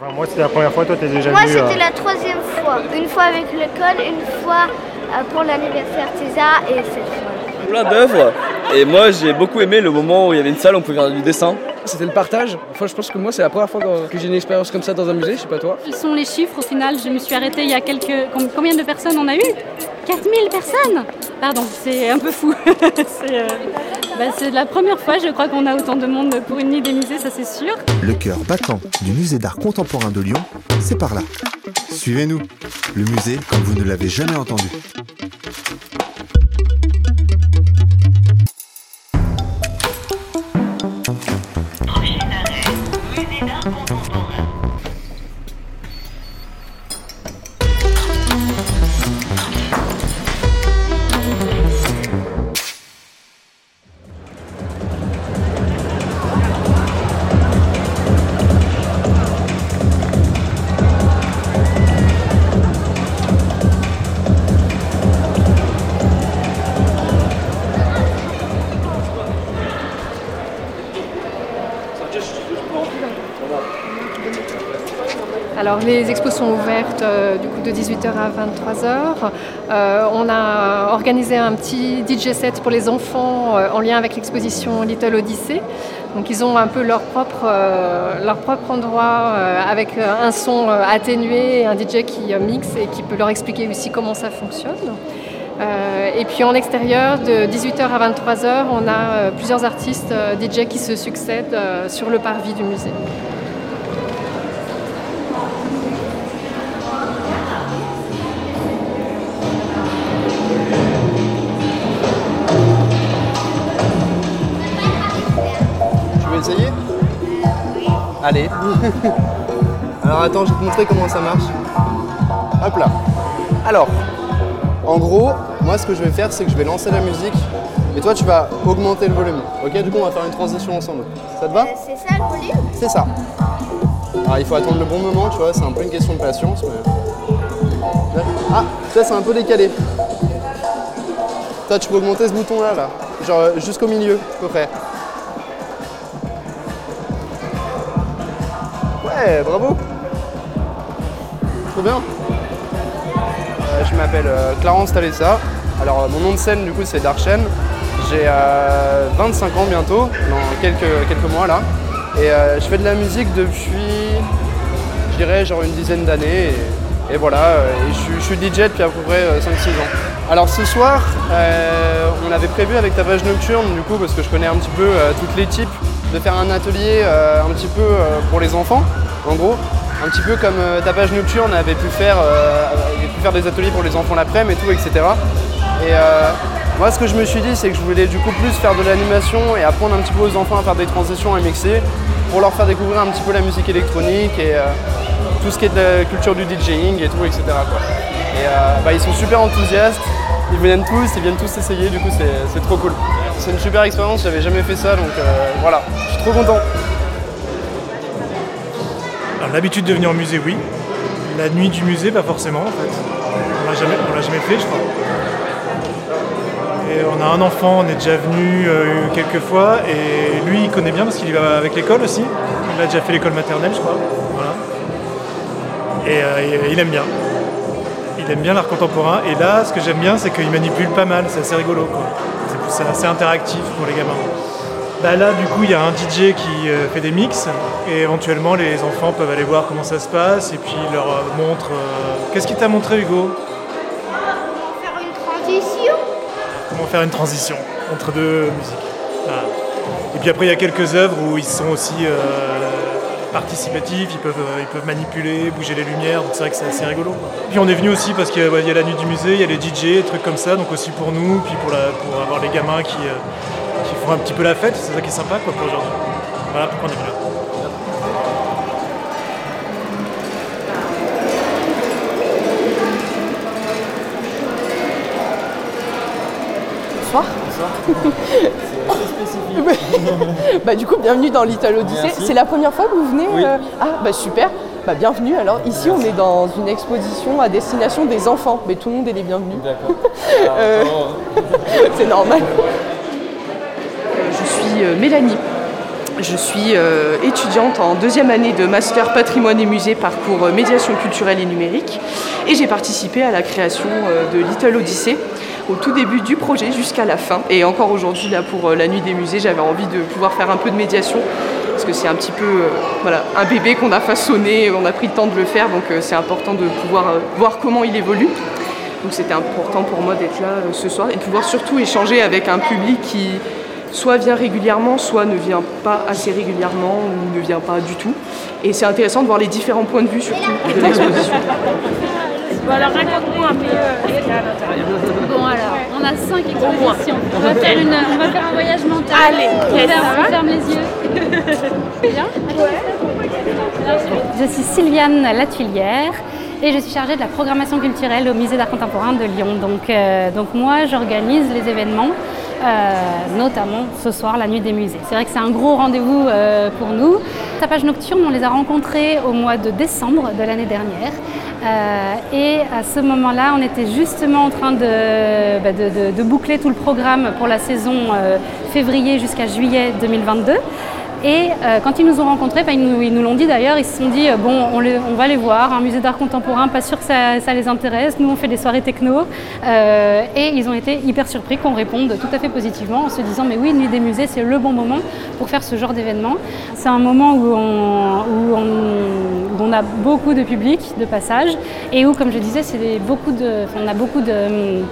Enfin, moi, c'était la première fois, toi, t'es déjà Moi, venu. c'était euh, la troisième fois. Une fois avec l'école, une fois euh, pour l'anniversaire César et cette fois. plein d'œuvres. Et moi, j'ai beaucoup aimé le moment où il y avait une salle où on pouvait faire du dessin. C'était le partage. Enfin, je pense que moi, c'est la première fois que j'ai une expérience comme ça dans un musée, je sais pas toi. Quels sont les chiffres au final Je me suis arrêtée il y a quelques... com- Combien de personnes on a eu? 4000 personnes? Pardon, c'est un peu fou. c'est euh, bah, c'est la première fois, je crois, qu'on a autant de monde pour une nuit des musées, ça c'est sûr. Le cœur battant du musée d'art contemporain de Lyon, c'est par là. Suivez-nous. Le musée comme vous ne l'avez jamais entendu. Alors les expos sont ouvertes euh, du coup de 18h à 23h. Euh, on a organisé un petit DJ set pour les enfants euh, en lien avec l'exposition Little Odyssey. Donc ils ont un peu leur propre, leur propre endroit avec un son atténué et un DJ qui mixe et qui peut leur expliquer aussi comment ça fonctionne. Et puis en extérieur, de 18h à 23h, on a plusieurs artistes DJ qui se succèdent sur le parvis du musée. Essayer Allez. Alors attends, je vais te montrer comment ça marche. Hop là. Alors, en gros, moi ce que je vais faire, c'est que je vais lancer la musique et toi tu vas augmenter le volume. Ok, du coup on va faire une transition ensemble. Ça te va Euh, C'est ça le volume C'est ça. Alors il faut attendre le bon moment, tu vois, c'est un peu une question de patience. Mais... Ah, ça c'est un peu décalé. Toi tu peux augmenter ce bouton là, là. Genre jusqu'au milieu, à peu près. Bravo. Trop bien. Euh, je m'appelle euh, Clarence Talessa. Alors euh, mon nom de scène du coup c'est Darchen. J'ai euh, 25 ans bientôt, dans quelques, quelques mois là. Et je fais de la musique depuis, je dirais, genre une dizaine d'années. Et, voilà, et je, suis- DJ depuis à peu près euh, 5-6 ans. Alors ce soir, on avait prévu avec Tapage Nocturne, du coup, parce que je connais un petit peu toutes les types, de faire un atelier un petit peu pour les enfants, en gros. Un petit peu comme euh, Tapage Nocturne avait pu faire, euh, avait pu faire des ateliers pour les enfants l'après-midi et tout, etc. Et euh, moi, ce que je me suis dit, c'est que je voulais du coup plus faire de l'animation et apprendre un petit peu aux enfants à faire des transitions, à mixer, pour leur faire découvrir un petit peu la musique électronique et tout ce qui est de la culture du DJing et tout, etc. Et bah, ils sont super enthousiastes, ils viennent tous, ils viennent tous essayer, du coup c'est trop cool. C'est une super expérience, j'avais jamais fait ça, donc voilà, je suis trop content. L'habitude de venir au musée, oui. La nuit du musée, pas forcément, en fait. On l'a jamais, on l'a jamais fait, je crois. Et on a un enfant, on est déjà venu euh, quelques fois, et lui, il connaît bien parce qu'il y va avec l'école aussi. Il a déjà fait l'école maternelle, je crois. Voilà. Et, euh, il aime bien. Il aime bien l'art contemporain. Et là, ce que j'aime bien, c'est qu'il manipule pas mal. C'est assez rigolo, quoi. C'est assez interactif pour les gamins. Bah là, du coup, il y a un DJ qui euh, fait des mix et éventuellement les enfants peuvent aller voir comment ça se passe et puis il leur euh, montre. euh, Qu'est-ce qu'il t'a montré, Hugo? Faire une transition Comment faire une transition entre deux musiques. Voilà. Et puis après, il y a quelques œuvres où ils sont aussi euh, participatifs, ils peuvent, euh, ils peuvent manipuler, bouger les lumières, donc c'est vrai que c'est assez rigolo. quoi. Puis on est venu aussi parce qu'il y, a- il y a la nuit du musée, il y a les DJ, des trucs comme ça, donc aussi pour nous, puis pour, la- pour avoir les gamins qui, euh, qui font un petit peu la fête, c'est ça qui est sympa quoi, pour aujourd'hui. Voilà pourquoi on est venu. Bonsoir. bah du coup, bienvenue dans Little Odyssey. C'est la première fois que vous venez Oui. euh, Ah bah super. Bah bienvenue. Alors ici, on est dans une exposition à destination des enfants, mais tout le monde est les bienvenus. D'accord. Euh, C'est normal. Euh, Mélanie Je suis euh, étudiante en deuxième année de master patrimoine et musée parcours euh, médiation culturelle et numérique et j'ai participé à la création de Little Odyssey au tout début du projet jusqu'à la fin. Et encore aujourd'hui, là pour la nuit des musées, j'avais envie de pouvoir faire un peu de médiation parce que c'est un petit peu un bébé qu'on a façonné, on a pris le temps de le faire, donc c'est important de pouvoir voir comment il évolue. Donc c'était important pour moi d'être là ce soir et de pouvoir surtout échanger avec un public qui soit vient régulièrement, soit ne vient pas assez régulièrement ou ne vient pas du tout. Et c'est intéressant de voir les différents points de vue surtout de l'exposition. Bon alors raconte-moi un peu ce qu'il y a à l'intérieur. Bon alors, on a cinq expositions. On va faire, une, on va faire un voyage mental. Allez, on, ferme, on ferme les yeux. Bien Je suis Sylviane Latuilière et je suis chargée de la programmation culturelle au Musée d'art contemporain de Lyon. Donc, euh, donc moi, j'organise les événements euh, notamment ce soir, la nuit des musées. C'est vrai que c'est un gros rendez-vous euh, pour nous. Tapage Nocturne, on les a rencontrés au mois de décembre de l'année dernière. Euh, et à ce moment-là, on était justement en train de, bah, de, boucler tout le programme pour la saison février jusqu'à juillet 2022. Et euh, quand ils nous ont rencontrés, ils nous l'ont dit d'ailleurs, ils se sont dit, euh, bon, on, va les voir, un musée d'art contemporain, pas sûr que ça, les intéresse, nous on fait des soirées techno. Euh, et ils ont été hyper surpris qu'on réponde tout à fait positivement en se disant, mais oui, Nuit des musées, c'est le bon moment pour faire ce genre d'événement. C'est un moment où on, a beaucoup de public, de passage, et où, comme je disais, c'est beaucoup de, on a beaucoup de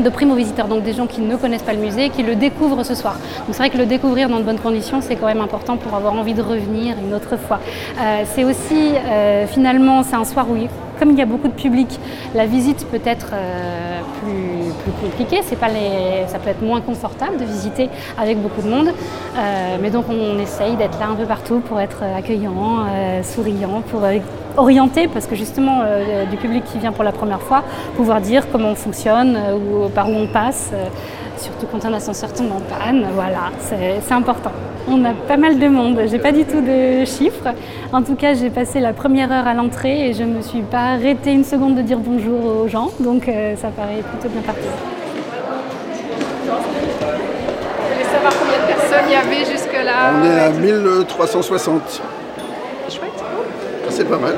de primo-visiteurs, donc des gens qui ne connaissent pas le musée, qui le découvrent ce soir. Donc c'est vrai que le découvrir dans de bonnes conditions, c'est quand même important pour avoir envie de revenir une autre fois. Euh, c'est aussi, euh, finalement, c'est un soir où, comme il y a beaucoup de public, la visite peut être euh, plus. C'est pas les, ça peut être moins confortable de visiter avec beaucoup de monde. mais donc on essaye d'être là un peu partout pour être accueillant, souriant, pour orienté, parce que justement, euh, du public qui vient pour la première fois, pouvoir dire comment on fonctionne euh, ou par où on passe, euh, surtout quand un ascenseur tombe en panne, voilà, c'est important. On a pas mal de monde, j'ai pas du tout de chiffres. En tout cas, j'ai passé la première heure à l'entrée et je me suis pas arrêtée une seconde de dire bonjour aux gens, donc ça paraît plutôt bien parti. Vous voulez savoir combien de personnes il y avait jusque-là On est à 1360 c'est pas mal.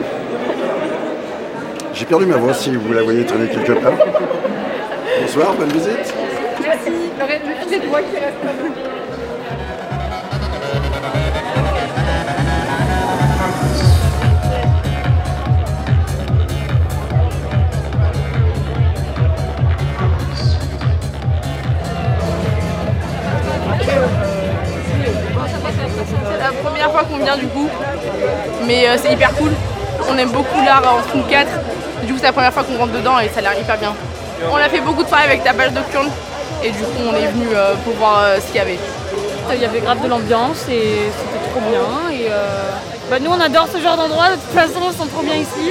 J'ai perdu ma voix si vous la voyez traîner quelque part. Bonsoir, bonne visite. De C'est la première fois qu'on vient du coup mais euh, c'est hyper cool. On aime beaucoup l'art en Stream 4. Du coup, c'est la première fois qu'on rentre dedans et ça a l'air hyper bien. On a fait beaucoup de soirées avec ta page nocturne et du coup, on est venu euh, pour voir euh, ce qu'il y avait. Il y avait grave de l'ambiance et c'était trop bien. Et bah, nous, on adore ce genre d'endroit. De toute façon, on sent trop bien ici.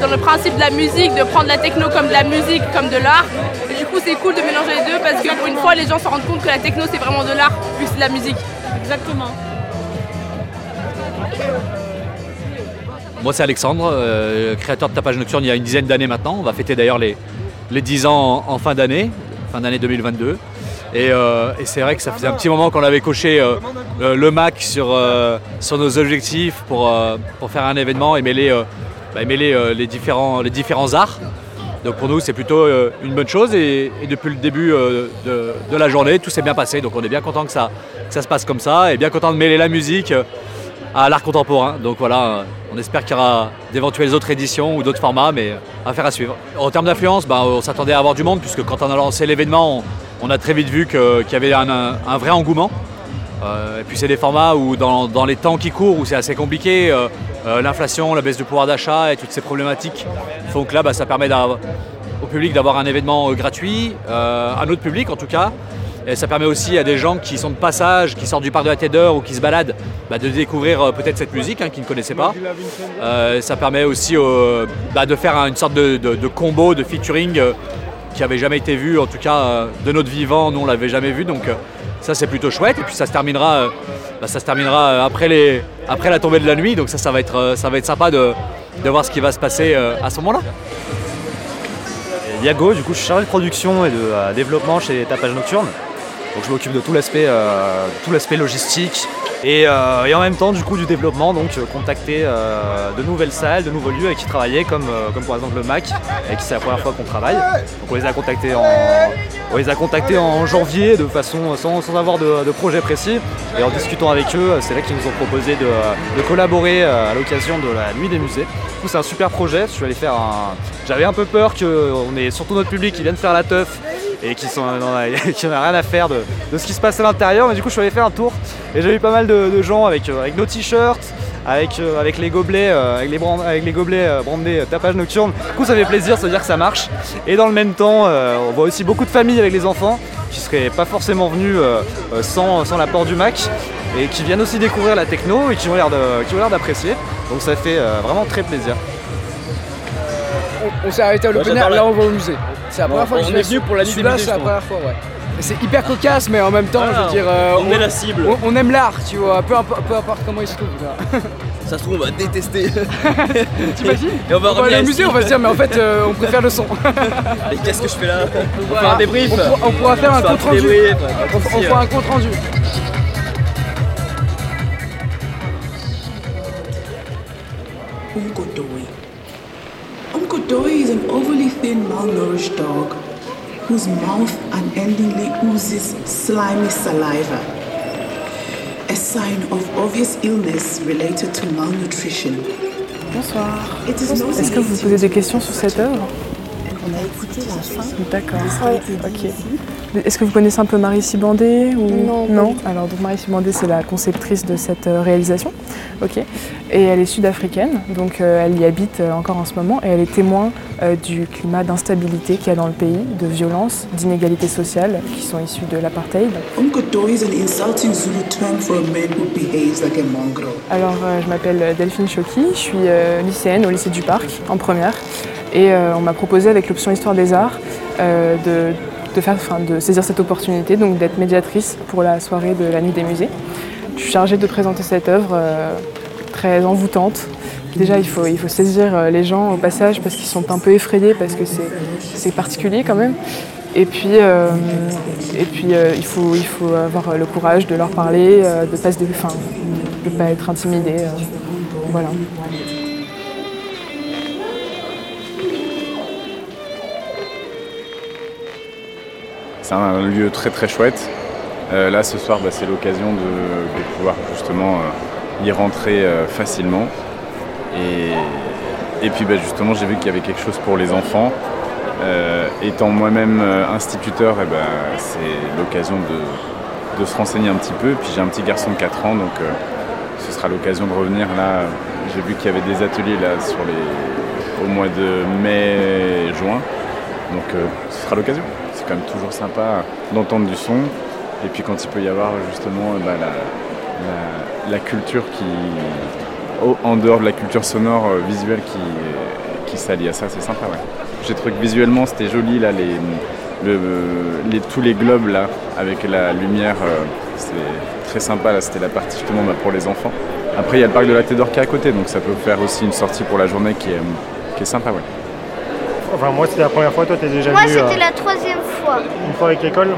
Dans le principe de la musique, de prendre la techno comme de la musique, comme de l'art. Et du coup, c'est cool de mélanger les deux parce que pour une fois, les gens se rendent compte que la techno, c'est vraiment de l'art, plus c'est de la musique. Exactement. Moi, c'est Alexandre, euh, créateur de Tapage Nocturne il y a une dizaine d'années maintenant. On va fêter d'ailleurs les, les 10 ans en, fin d'année, fin d'année 2022. Euh, et, c'est vrai que ça faisait un petit moment qu'on avait coché euh, le Mac sur, sur nos objectifs pour, pour faire un événement et mêler, bah, les, différents, les différents arts. Donc pour nous, c'est plutôt une bonne chose et, depuis le début de, la journée, tout s'est bien passé. Donc on est bien content que ça, que ça se passe comme ça et bien content de mêler la musique à l'art contemporain. Donc voilà, on espère qu'il y aura d'éventuelles autres éditions ou d'autres formats, mais affaire à suivre. En termes d'influence, bah, on s'attendait à avoir du monde, puisque quand on a lancé l'événement, on, a très vite vu qu'il y avait un, vrai engouement. Euh, et puis c'est des formats où dans, les temps qui courent, où c'est assez compliqué, euh, euh, l'inflation, la baisse du pouvoir d'achat et toutes ces problématiques font que là, bah, ça permet au public d'avoir un événement gratuit, un autre public en tout cas, et ça permet aussi à des gens qui sont de passage, qui sortent du parc de la Tête ou qui se baladent, bah, de découvrir euh, peut-être cette musique hein, qu'ils ne connaissaient pas. Euh, ça permet aussi bah, de faire une sorte de, combo, de featuring euh, qui n'avait jamais été vu, en tout cas de notre vivant, nous on l'avait jamais vu. Donc ça c'est plutôt chouette. Et puis ça se terminera, bah, ça se terminera après la tombée de la nuit. Donc ça, ça va être, ça va être sympa de, de voir ce qui va se passer à ce moment-là. Yago, du coup je suis chargé de production et de développement chez Tapage Nocturne. Donc je m'occupe de tout l'aspect euh, tout l'aspect logistique et, euh, et en même temps du coup du développement, donc euh, contacter de nouvelles salles, de nouveaux lieux avec qui travailler, comme, comme par exemple le MAC, avec qui c'est la première fois qu'on travaille. Donc on les a contactés en, on les a contactés en janvier de façon sans, sans avoir de, de projet précis. Et en discutant avec eux, c'est là qu'ils nous ont proposé de, de collaborer à l'occasion de la nuit des musées. Du coup c'est un super projet. Je suis allé faire un. J'avais un peu peur qu'on ait surtout notre public qui vienne faire la teuf et qui sont n'en a, qui en a rien à faire de, de ce qui se passe à l'intérieur. Mais du coup je suis allé faire un tour et j'ai vu pas mal de, de gens avec, euh, avec nos t-shirts, avec, euh, avec les gobelets, euh, avec les, brand- avec les gobelets euh, brandés euh, tapage nocturne. Du coup ça fait plaisir, ça veut dire que ça marche. Et dans le même temps, euh, on voit aussi beaucoup de familles avec les enfants qui seraient pas forcément venus sans, sans l'apport du Mac et qui viennent aussi découvrir la techno et qui ont l'air de- qui ont l'air d'apprécier. Donc ça fait euh, vraiment très plaisir. On, on s'est arrêté à l'open air, là on va au musée. C'est la première fois que on je est viens venu pour la nuit des c'est la première fois, ouais. C'est hyper cocasse, mais en même temps, je Ah, veux dire, euh, on est la cible. On, on aime l'art, tu vois, peu, impo- peu importe comment il se trouve. là. Ça se trouve, on va détester. T'imagines Et on va On va aller au musée, on va se dire, mais en fait, euh, on préfère le son. Mais qu'est-ce que je fais là On Voilà. fait un débrief. On, pourra- on pourra faire un On compte rendu. On, on fera un compte rendu. Is an thin, malnourished dog whose mouth unendingly oozes slimy saliva, a sign of obvious illness related to malnutrition. Bonsoir. It is not Est-ce que vous posez des questions sur cette œuvre On a écouté la fin. D'accord. Ok. Est-ce que vous connaissez un peu Marie Sibandé ou... Non, Non. Alors donc Marie Sibandé, c'est la conceptrice de cette euh, réalisation. Ok. Et elle est sud-africaine, donc euh, elle y habite euh, encore en ce moment et elle est témoin euh, du climat d'instabilité qu'il y a dans le pays, de violence, d'inégalités sociales qui sont issues de l'apartheid. Alors, euh, je m'appelle Delphine Choki, je suis euh, lycéenne au lycée du Parc, en première. Et euh, on m'a proposé avec l'option Histoire des Arts euh, de, de faire, de saisir cette opportunité, donc d'être médiatrice pour la soirée de la Nuit des Musées. Je suis chargée de présenter cette œuvre euh, très envoûtante. Déjà, il faut, il faut saisir les gens au passage parce qu'ils sont un peu effrayés, parce que c'est particulier quand même. Et puis, et puis il, faut, il faut avoir le courage de leur parler, de ne pas, pas être intimidé. voilà. C'est un lieu très très chouette. Euh, là ce soir bah, c'est l'occasion de, pouvoir justement euh, y rentrer euh, facilement. Et, et puis bah, justement j'ai vu qu'il y avait quelque chose pour les enfants. Étant moi-même instituteur, eh ben, c'est l'occasion de, se renseigner un petit peu. Puis j'ai un petit garçon de 4 ans, donc ce sera l'occasion de revenir là. J'ai vu qu'il y avait des ateliers là sur les, au mois de mai, juin. Donc ce sera l'occasion. C'est toujours sympa d'entendre du son. Et puis quand il peut y avoir justement euh, bah, la, la- culture qui, en dehors de la culture sonore, euh, visuelle qui, qui s'allie à ça, c'est sympa. Ouais. J'ai trouvé que visuellement c'était joli là, les, le- les- tous les globes là, avec la lumière, euh, c'était très sympa. Là, c'était la partie justement bah, pour les enfants. Après il y a le parc de la Tédor à côté, donc ça peut faire aussi une sortie pour la journée qui est, qui est sympa. Ouais. Enfin, moi, c'était la première fois. Toi, t'es déjà Moi, venu c'était euh, la troisième fois. une fois avec l'école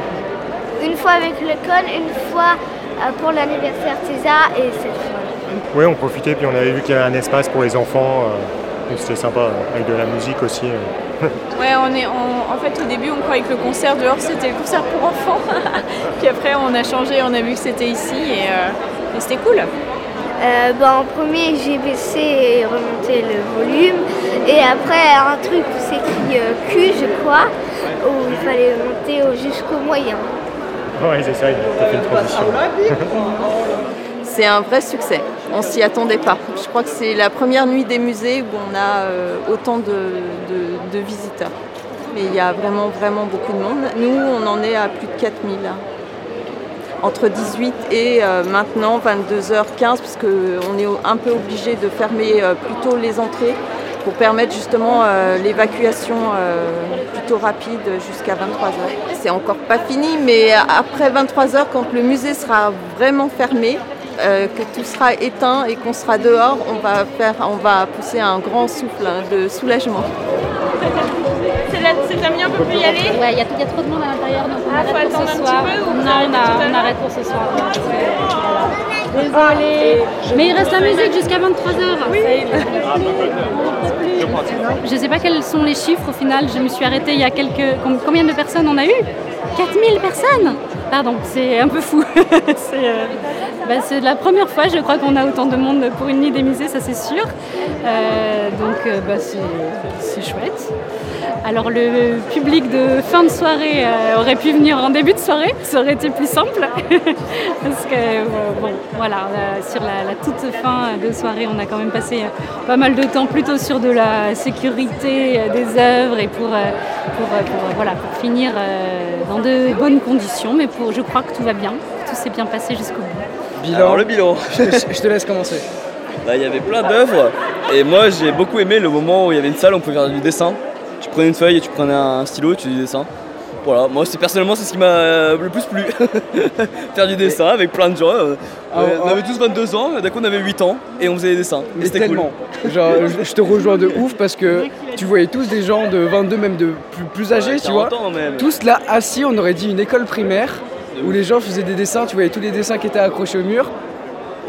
Une fois avec l'école, une fois euh, pour l'anniversaire César et cette fois. Oui, on profitait, puis on avait vu qu'il y avait un espace pour les enfants. euh, donc c'était sympa, euh, avec de la musique aussi. euh. Ouais, on est, on- en fait au début on croyait que le concert dehors c'était le concert pour enfants. Puis après on a changé, on a vu que c'était ici et, euh, et c'était cool. Euh, bah, en premier, j'ai baissé et remonté le volume. Et après, un truc où c'est écrit euh, Q, je crois, où il fallait monter au- jusqu'au moyen. Ouais, c'est ça, il a fait une transition. C'est un vrai succès. On s'y attendait pas. Je crois que c'est la première nuit des musées où on a euh, autant de, de- de visiteurs. Mais il y a vraiment, vraiment beaucoup de monde. Nous, on en est à plus de 4000. Entre 18 et euh, maintenant 22h15, parce qu'on est un peu obligé de fermer euh, plutôt les entrées pour permettre justement euh, l'évacuation plutôt rapide jusqu'à 23h. C'est encore pas fini, mais après 23h, quand le musée sera vraiment fermé, que tout sera éteint et qu'on sera dehors, on va, faire, on va pousser un grand souffle hein, de soulagement. C'est la c'est terminé, on peut plus y aller? Ouais, il y, a y a trop de monde à l'intérieur, donc on Ah, arrête pour attendre ce un soir. peu non, on, a- on arrête pour ce soir. Désolée. Mais il reste la musique jusqu'à 23h. Oui. Je sais pas quels sont les chiffres au final. Je me suis arrêtée il y a quelques. com- Combien de personnes on a eu? 4000 personnes? Pardon, c'est un peu fou. c'est euh, bah, c'est la première fois, je crois, qu'on a autant de monde pour une nuit des musées, ça c'est sûr. Euh, donc euh, bah, c'est chouette. Alors le public de fin de soirée euh, aurait pu venir en début de soirée, ça aurait été plus simple. Parce que euh, bon, voilà, euh, sur la, la toute fin de soirée, on a quand même passé euh, pas mal de temps plutôt sur de la sécurité euh, des œuvres et pour, euh, pour, euh, pour, euh, voilà, pour finir euh, dans de bonnes conditions. Mais pour, je crois que tout va bien, tout s'est bien passé jusqu'au bout. Bilan. Alors le bilan. Je te, je te laisse commencer. Bah, Il y avait plein d'œuvres et moi j'ai beaucoup aimé le moment où il y avait une salle où on pouvait faire du dessin. Tu prenais une feuille et tu prenais un stylo et tu faisais dessin. Voilà, moi c'est personnellement c'est ce qui m'a euh, le plus plu. faire du dessin avec plein de gens. euh, Ah, euh, ah. on avait tous 22 ans, d'un coup on avait 8 ans et on faisait des dessins. Et Mais c'était cool. Genre, je, te rejoins de ouf parce que tu voyais tous des gens de 22, même de plus, plus âgés, Ouais, tu vois. 40 ans même. Tous là assis, on aurait dit une école primaire où les gens faisaient des dessins, tu voyais tous les dessins qui étaient accrochés au mur.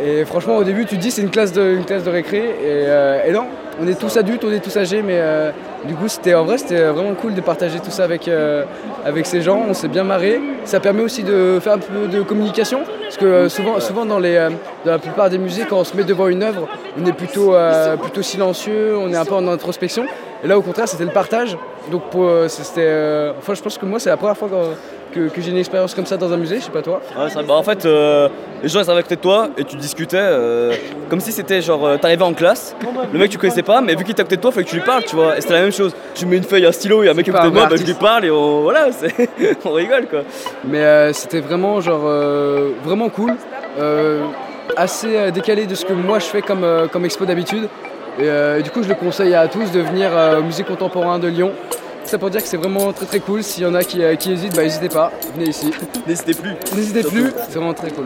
Et franchement, au début, tu te dis c'est une classe de, une classe de récré. Et, euh, et non, on est tous adultes, on est tous âgés, mais euh, du coup, c'était en vrai, c'était vraiment cool de partager tout ça avec, euh, avec ces gens. On s'est bien marré. Ça permet aussi de faire un peu de communication, parce que euh, souvent, souvent dans, euh, dans la plupart des musées, quand on se met devant une œuvre, on est plutôt, plutôt silencieux, on est un peu en introspection. Et là, au contraire, c'était le partage. Donc, c'était, enfin, je pense que moi, c'est la première fois que, que- que j'ai une expérience comme ça dans un musée. Je sais pas toi. Ouais. Bah, en fait, euh, les gens ils arrivaient à côté de toi et tu discutais euh, comme si c'était genre euh, t'arrivais en classe, le mec tu connaissais pas, mais vu qu'il était à côté de toi, il fallait que tu lui parles, tu vois. Et c'était la même chose. Tu mets une feuille, un stylo et un mec côté de moi, bah, je lui parle et on, voilà, on rigole quoi. Mais c'était vraiment genre vraiment cool, assez décalé de ce que moi je fais comme, comme expo d'habitude. Et du coup je le conseille à tous de venir au musée contemporain de Lyon. C'est pour dire que c'est vraiment très très cool. S'il y en a qui, euh, qui hésitent, bah n'hésitez pas, venez ici. N'hésitez plus. N'hésitez plus, c'est vraiment très cool.